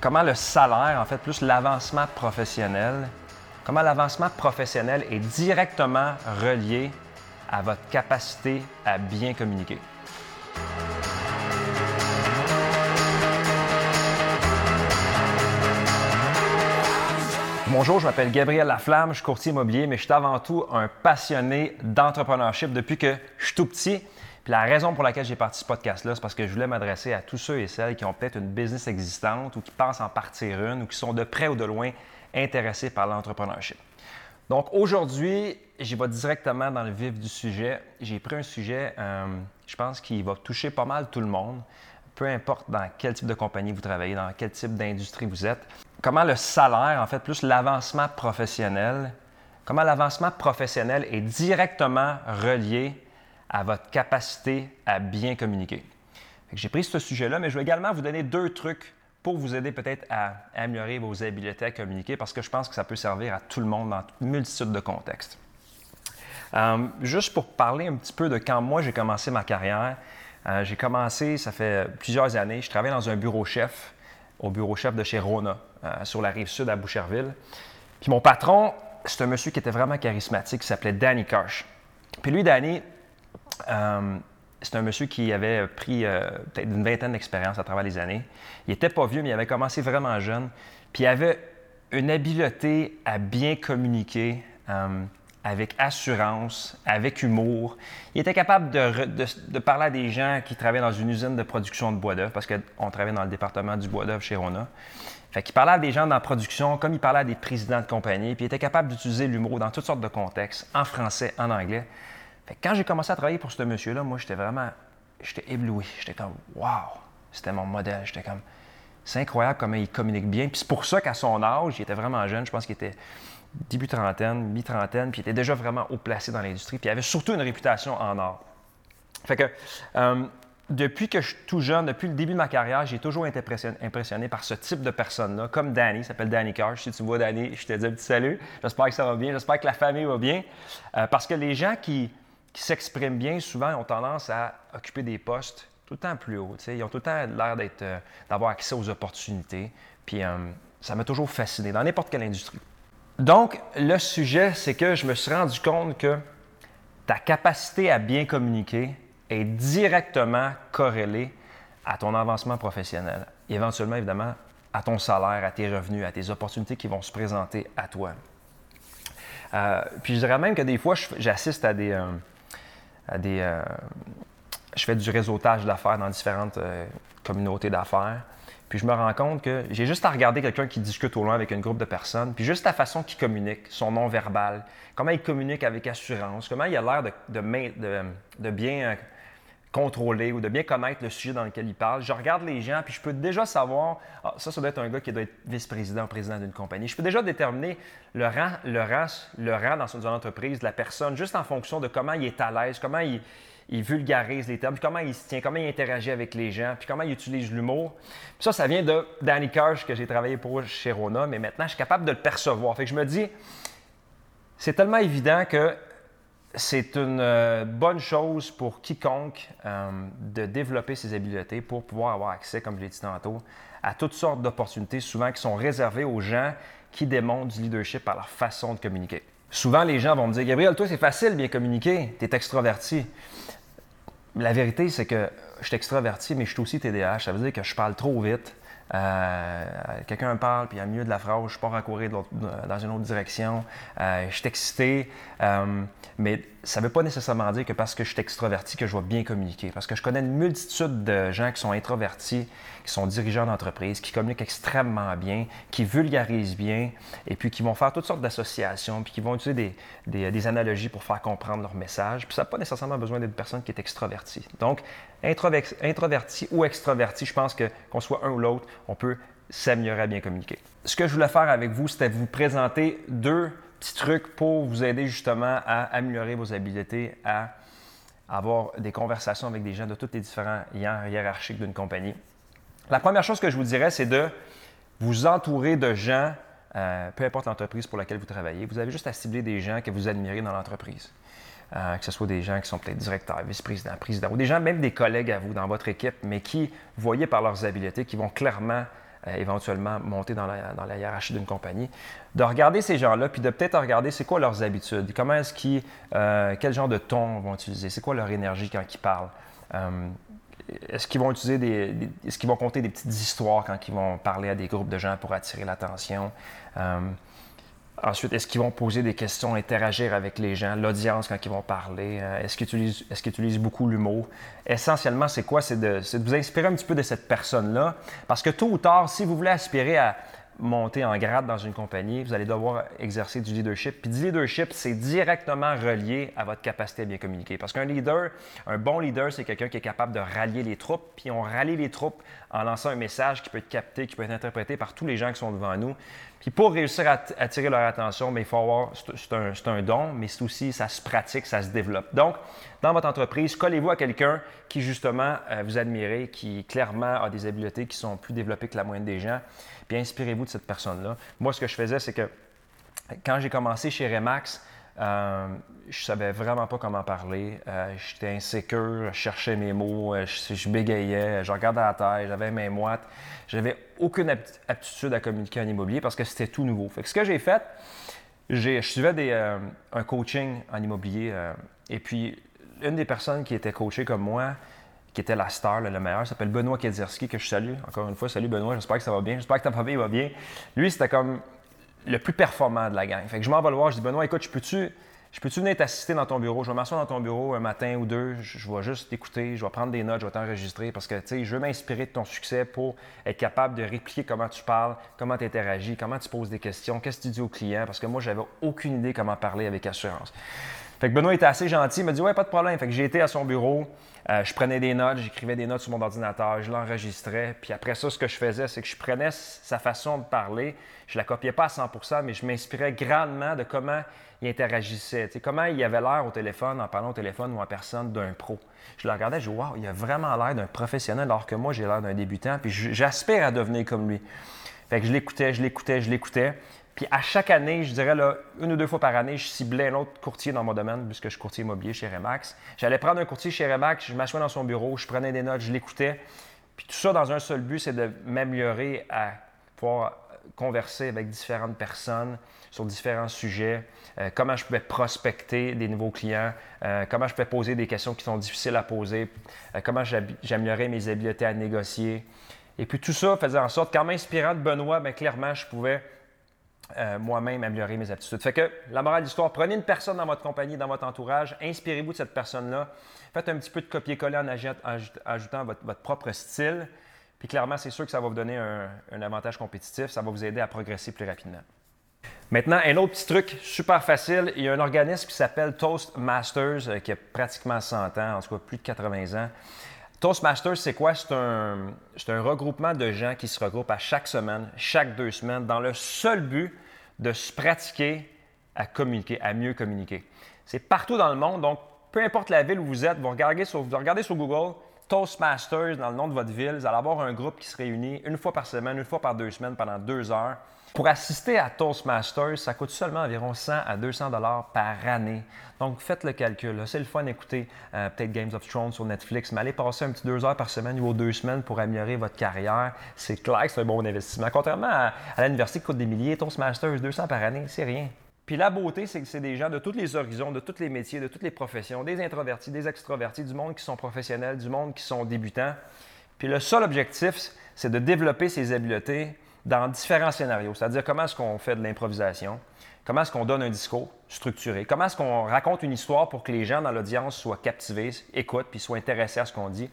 comment le salaire, en fait, plus l'avancement professionnel, comment l'avancement professionnel est directement relié à votre capacité à bien communiquer? Bonjour, je m'appelle Gabriel Laflamme, je suis courtier immobilier, mais je suis avant tout un passionné d'entrepreneurship depuis que je suis tout petit. Puis la raison pour laquelle j'ai parti ce podcast-là, c'est parce que je voulais m'adresser à tous ceux et celles qui ont peut-être une business existante ou qui pensent en partir une ou qui sont de près ou de loin intéressés par l'entrepreneurship. Donc aujourd'hui, j'y vais directement dans le vif du sujet. J'ai pris un sujet, euh, je pense, qui va toucher pas mal tout le monde, peu importe dans quel type de compagnie vous travaillez, dans quel type d'industrie vous êtes. Comment le salaire, en fait, plus l'avancement professionnel, comment l'avancement professionnel est directement relié à votre capacité à bien communiquer. J'ai pris ce sujet-là, mais je vais également vous donner deux trucs pour vous aider peut-être à améliorer vos habiletés à communiquer parce que je pense que ça peut servir à tout le monde dans une multitude de contextes. Euh, juste pour parler un petit peu de quand moi j'ai commencé ma carrière, euh, j'ai commencé, ça fait plusieurs années, je travaillais dans un bureau chef, au bureau chef de chez Rona, euh, sur la rive sud à Boucherville. Puis mon patron, c'est un monsieur qui était vraiment charismatique, qui s'appelait Danny Karsh. Puis lui, Danny, c'est un monsieur qui avait pris euh, peut-être une vingtaine d'expériences à travers les années. Il n'était pas vieux, mais il avait commencé vraiment jeune. Puis il avait une habileté à bien communiquer euh, avec assurance, avec humour. Il était capable de, parler à des gens qui travaillaient dans une usine de production de bois d'œuvre, parce qu'on travaillait dans le département du bois d'œuvre chez Rona. Fait qu'il parlait à des gens dans la production comme il parlait à des présidents de compagnie, puis il était capable d'utiliser l'humour dans toutes sortes de contextes, en français, en anglais quand j'ai commencé à travailler pour ce monsieur-là, moi, j'étais vraiment, j'étais ébloui. J'étais comme, wow, c'était mon modèle. J'étais comme, c'est incroyable comment il communique bien. Puis c'est pour ça qu'à son âge, il était vraiment jeune. Je pense qu'il était début trentaine, mi-trentaine, puis il était déjà vraiment haut placé dans l'industrie. Puis il avait surtout une réputation en or. Fait que, euh, depuis que je suis tout jeune, depuis le début de ma carrière, j'ai toujours été impressionné, par ce type de personne-là, comme Danny, il s'appelle Danny Carr. Si tu vois Danny, je te dis un petit salut. J'espère que ça va bien, j'espère que la famille va bien. Euh, parce que les gens qui, qui s'expriment bien, souvent, ont tendance à occuper des postes tout le temps plus hauts. Ils ont tout le temps l'air euh, d'avoir accès aux opportunités. Puis euh, ça m'a toujours fasciné dans n'importe quelle industrie. Donc, le sujet, c'est que je me suis rendu compte que ta capacité à bien communiquer est directement corrélée à ton avancement professionnel. Éventuellement, évidemment, à ton salaire, à tes revenus, à tes opportunités qui vont se présenter à toi. Euh, puis je dirais même que des fois, j'assiste à des, Euh, je fais du réseautage d'affaires dans différentes euh, communautés d'affaires. Puis je me rends compte que j'ai juste à regarder quelqu'un qui discute au loin avec un groupe de personnes, puis juste la façon qu'il communique, son nom verbal, comment il communique avec assurance, comment il a l'air de, bien contrôler ou de bien connaître le sujet dans lequel il parle. Je regarde les gens, puis je peux déjà savoir, ah, ça, ça doit être un gars qui doit être vice-président ou président d'une compagnie. Je peux déjà déterminer le rang, le rang, le rang dans une entreprise de la personne, juste en fonction de comment il est à l'aise, comment il, vulgarise les termes, comment il se tient, comment il interagit avec les gens, puis comment il utilise l'humour. Ça, ça vient de Danny Kirsch que j'ai travaillé pour chez Rona, mais maintenant, je suis capable de le percevoir. Fait que je me dis, c'est tellement évident que c'est une euh, bonne chose pour quiconque euh, de développer ses habiletés pour pouvoir avoir accès, comme je l'ai dit tantôt, à toutes sortes d'opportunités, souvent qui sont réservées aux gens qui démontrent du leadership par leur façon de communiquer. Souvent, les gens vont me dire Gabriel, toi, c'est facile bien communiquer, tu es extroverti. La vérité, c'est que je suis extraverti, mais je suis aussi TDAH. Ça veut dire que je parle trop vite, euh, quelqu'un me parle, puis a milieu de la phrase, je pars à courir dans une autre direction, euh, je suis excité. Euh, mais ça ne veut pas nécessairement dire que parce que je suis extraverti que je vais bien communiquer. Parce que je connais une multitude de gens qui sont introvertis, qui sont dirigeants d'entreprise, qui communiquent extrêmement bien, qui vulgarisent bien, et puis qui vont faire toutes sortes d'associations, puis qui vont utiliser des, analogies pour faire comprendre leur message. Puis ça n'a pas nécessairement besoin d'être une personne qui est extravertie. Donc, introverti ou extraverti, je pense que qu'on soit un ou l'autre, on peut s'améliorer à bien communiquer. Ce que je voulais faire avec vous, c'était vous présenter deux petits trucs pour vous aider justement à améliorer vos habiletés à avoir des conversations avec des gens de tous les différents liens hiérarchiques d'une compagnie. La première chose que je vous dirais, c'est de vous entourer de gens, euh, peu importe l'entreprise pour laquelle vous travaillez, vous avez juste à cibler des gens que vous admirez dans l'entreprise. Euh, que ce soit des gens qui sont peut-être directeurs, vice-présidents, présidents, ou des gens, même des collègues à vous dans votre équipe, mais qui, voyez par leurs habiletés, qui vont clairement euh, éventuellement monter dans la, hiérarchie d'une compagnie, de regarder ces gens-là, puis de peut-être regarder c'est quoi leurs habitudes, comment est-ce qu'ils, euh, quel genre de ton vont utiliser, c'est quoi leur énergie quand ils parlent. est-ce qu'ils vont utiliser des, est-ce qu'ils vont compter des petites histoires quand ils vont parler à des groupes de gens pour attirer l'attention? Ensuite, est-ce qu'ils vont poser des questions, interagir avec les gens, l'audience quand ils vont parler? Euh, est-ce qu'ils utilisent, est beaucoup l'humour? Essentiellement, c'est quoi? C'est de, de, vous inspirer un petit peu de cette personne-là. Parce que tôt ou tard, si vous voulez aspirer à monter en grade dans une compagnie, vous allez devoir exercer du leadership. Puis du leadership, c'est directement relié à votre capacité à bien communiquer. Parce qu'un leader, un bon leader, c'est quelqu'un qui est capable de rallier les troupes. Puis on rallie les troupes en lançant un message qui peut être capté, qui peut être interprété par tous les gens qui sont devant nous. Puis pour réussir à attirer leur attention, mais il faut avoir, c'est un, un, don, mais c'est aussi, ça se pratique, ça se développe. Donc, dans votre entreprise, collez-vous à quelqu'un qui justement euh, vous admirez, qui clairement a des habiletés qui sont plus développées que la moyenne des gens puis inspirez-vous cette personne-là. Moi, ce que je faisais, c'est que quand j'ai commencé chez Remax, euh, je savais vraiment pas comment parler. Euh, j'étais insécure, je cherchais mes mots, euh, je, bégayais, je regardais la terre, j'avais mes moites. J'avais aucune aptitude à communiquer en immobilier parce que c'était tout nouveau. Fait que ce que j'ai fait, je suivais des, un coaching en immobilier et puis une des personnes qui était coachée comme moi, qui était la star, le meilleur, s'appelle Benoît Kedzierski, que je salue. Encore une fois, salut Benoît, j'espère que ça va bien. J'espère que ta famille va bien. Lui, c'était comme le plus performant de la gang. Fait que je m'en vais le voir, je dis Benoît, écoute, je peux-tu je peux-tu venir t'assister dans ton bureau? Je vais m'asseoir dans ton bureau un matin ou deux, je, vais juste t'écouter, je vais prendre des notes, je vais t'enregistrer parce que, tu sais, je veux m'inspirer de ton succès pour être capable de répliquer comment tu parles, comment tu interagis, comment tu poses des questions, qu'est-ce que tu dis aux clients, parce que moi, j'avais aucune idée comment parler avec assurance. Fait que Benoît était assez gentil, il m'a dit Ouais, pas de problème. Fait que j'ai été à son bureau, euh, je prenais des notes, j'écrivais des notes sur mon ordinateur, je l'enregistrais. Puis après ça, ce que je faisais, c'est que je prenais sa façon de parler, je la copiais pas à 100% mais je m'inspirais grandement de comment il interagissait, comment il avait l'air au téléphone, en parlant au téléphone ou en personne d'un pro. Je le regardais, je dis Waouh, il a vraiment l'air d'un professionnel, alors que moi, j'ai l'air d'un débutant, puis j'aspire à devenir comme lui. Fait que je l'écoutais, je l'écoutais, je l'écoutais. Puis à chaque année, je dirais là, une ou deux fois par année, je ciblais un autre courtier dans mon domaine, puisque je suis courtier immobilier chez Remax. J'allais prendre un courtier chez Remax, je m'assois dans son bureau, je prenais des notes, je l'écoutais. Puis tout ça dans un seul but, c'est de m'améliorer à pouvoir converser avec différentes personnes sur différents sujets, euh, comment je pouvais prospecter des nouveaux clients, euh, comment je pouvais poser des questions qui sont difficiles à poser, euh, comment j'améliorais mes habiletés à négocier. Et puis tout ça faisait en sorte qu'en m'inspirant de Benoît, bien, clairement, je pouvais euh, moi-même améliorer mes aptitudes. Fait que la morale de l'histoire, prenez une personne dans votre compagnie, dans votre entourage, inspirez-vous de cette personne-là, faites un petit peu de copier-coller en ajoutant votre, propre style, puis clairement, c'est sûr que ça va vous donner un, avantage compétitif, ça va vous aider à progresser plus rapidement. Maintenant, un autre petit truc super facile, il y a un organisme qui s'appelle Toastmasters, euh, qui a pratiquement 100 ans, en tout cas plus de 80 ans. Toastmasters, c'est quoi? C'est un, regroupement de gens qui se regroupent à chaque semaine, chaque deux semaines, dans le seul but de se pratiquer à communiquer, à mieux communiquer. C'est partout dans le monde, donc peu importe la ville où vous êtes, vous regardez sur, vous regardez sur Google Toastmasters dans le nom de votre ville, vous allez avoir un groupe qui se réunit une fois par semaine, une fois par deux semaines pendant deux heures pour assister à Toastmasters, ça coûte seulement environ 100 à 200 dollars par année. Donc, faites le calcul. C'est le fun d'écouter euh, peut-être Games of Thrones sur Netflix, mais allez passer un petit deux heures par semaine ou deux semaines pour améliorer votre carrière. C'est clair que c'est un bon investissement. Contrairement à, l'université qui coûte des milliers, Toastmasters, 200 par année, c'est rien. Puis la beauté, c'est que c'est des gens de tous les horizons, de tous les métiers, de toutes les professions, des introvertis, des extrovertis, du monde qui sont professionnels, du monde qui sont débutants. Puis le seul objectif, c'est de développer ces habiletés dans différents scénarios, c'est-à-dire comment est-ce qu'on fait de l'improvisation, comment est-ce qu'on donne un discours structuré, comment est-ce qu'on raconte une histoire pour que les gens dans l'audience soient captivés, écoutent, puis soient intéressés à ce qu'on dit,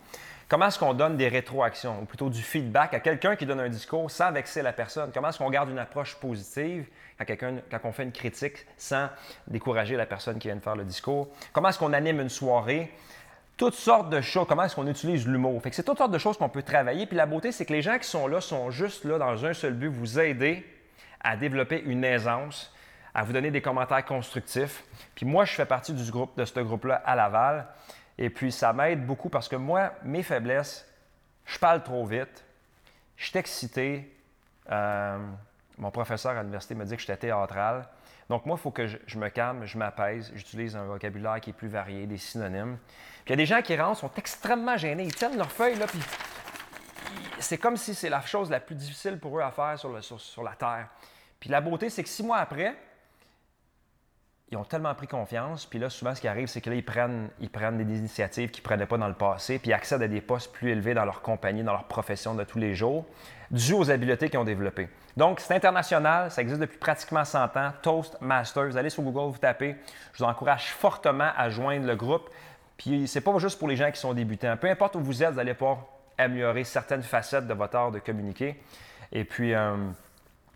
comment est-ce qu'on donne des rétroactions, ou plutôt du feedback à quelqu'un qui donne un discours sans vexer la personne, comment est-ce qu'on garde une approche positive quand, quand on fait une critique sans décourager la personne qui vient de faire le discours, comment est-ce qu'on anime une soirée toutes sortes de choses. Comment est-ce qu'on utilise l'humour? Fait que c'est toutes sortes de choses qu'on peut travailler. Puis la beauté, c'est que les gens qui sont là sont juste là dans un seul but, vous aider à développer une aisance, à vous donner des commentaires constructifs. Puis moi, je fais partie du groupe, de ce groupe-là à Laval. Et puis ça m'aide beaucoup parce que moi, mes faiblesses, je parle trop vite, je suis excité. Euh, mon professeur à l'université m'a dit que j'étais théâtral. Donc, moi, il faut que je, me calme, je m'apaise, j'utilise un vocabulaire qui est plus varié, des synonymes. Puis il y a des gens qui rentrent, sont extrêmement gênés. Ils tiennent leur feuille, là, puis c'est comme si c'est la chose la plus difficile pour eux à faire sur, sur la Terre. Puis la beauté, c'est que six mois après, ils ont tellement pris confiance, puis là, souvent, ce qui arrive, c'est que là, ils prennent, ils prennent des initiatives qu'ils ne prenaient pas dans le passé, puis ils accèdent à des postes plus élevés dans leur compagnie, dans leur profession de tous les jours, dû aux habiletés qu'ils ont développées. Donc, c'est international, ça existe depuis pratiquement 100 ans, Toastmasters. Vous allez sur Google, vous tapez. Je vous encourage fortement à joindre le groupe. Puis, c'est pas juste pour les gens qui sont débutants. Peu importe où vous êtes, vous allez pouvoir améliorer certaines facettes de votre art de communiquer. Et puis, euh,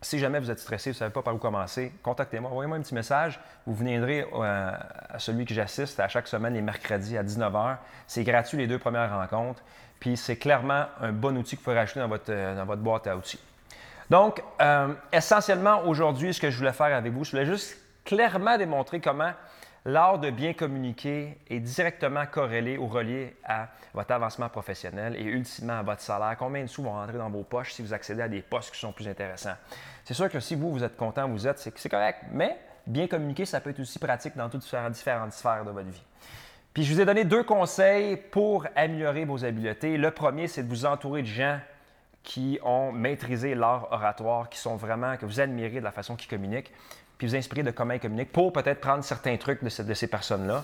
si jamais vous êtes stressé, vous ne savez pas par où commencer, contactez-moi, envoyez-moi un petit message. Vous viendrez euh, à celui que j'assiste à chaque semaine les mercredis à 19h. C'est gratuit les deux premières rencontres. Puis c'est clairement un bon outil que vous pouvez rajouter dans votre, euh, boîte à outils. Donc, euh, essentiellement aujourd'hui, ce que je voulais faire avec vous, je voulais juste clairement démontrer comment l'art de bien communiquer est directement corrélé ou relié à votre avancement professionnel et ultimement à votre salaire. Combien de sous vont rentrer dans vos poches si vous accédez à des postes qui sont plus intéressants? C'est sûr que si vous, vous êtes content, vous êtes, c'est correct, mais bien communiquer, ça peut être aussi pratique dans toutes différentes sphères de votre vie. Puis je vous ai donné deux conseils pour améliorer vos habiletés. Le premier, c'est de vous entourer de gens qui ont maîtrisé l'art oratoire, qui sont vraiment, que vous admirez de la façon qu'ils communiquent puis vous inspirer de comment ils communiquent pour peut-être prendre certains trucs de, ces personnes-là.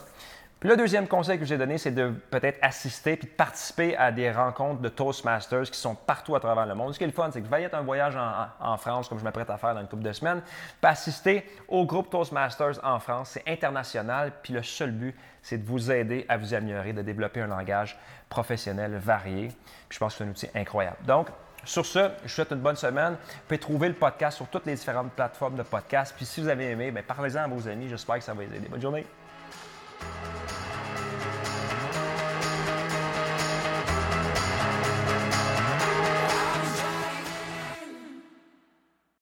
Puis le deuxième conseil que je vous ai donné, c'est de peut-être assister puis de participer à des rencontres de Toastmasters qui sont partout à travers le monde. Ce qui est le fun, c'est que vous allez être un voyage en, France, comme je m'apprête à faire dans une couple de semaines, puis assister au groupe Toastmasters en France. C'est international, puis le seul but, c'est de vous aider à vous améliorer, de développer un langage professionnel varié. Puis je pense que c'est un outil incroyable. Donc, sur ce, je vous souhaite une bonne semaine. Vous pouvez trouver le podcast sur toutes les différentes plateformes de podcast. Puis si vous avez aimé, ben, parlez-en à vos amis. J'espère que ça va les aider. Bonne journée.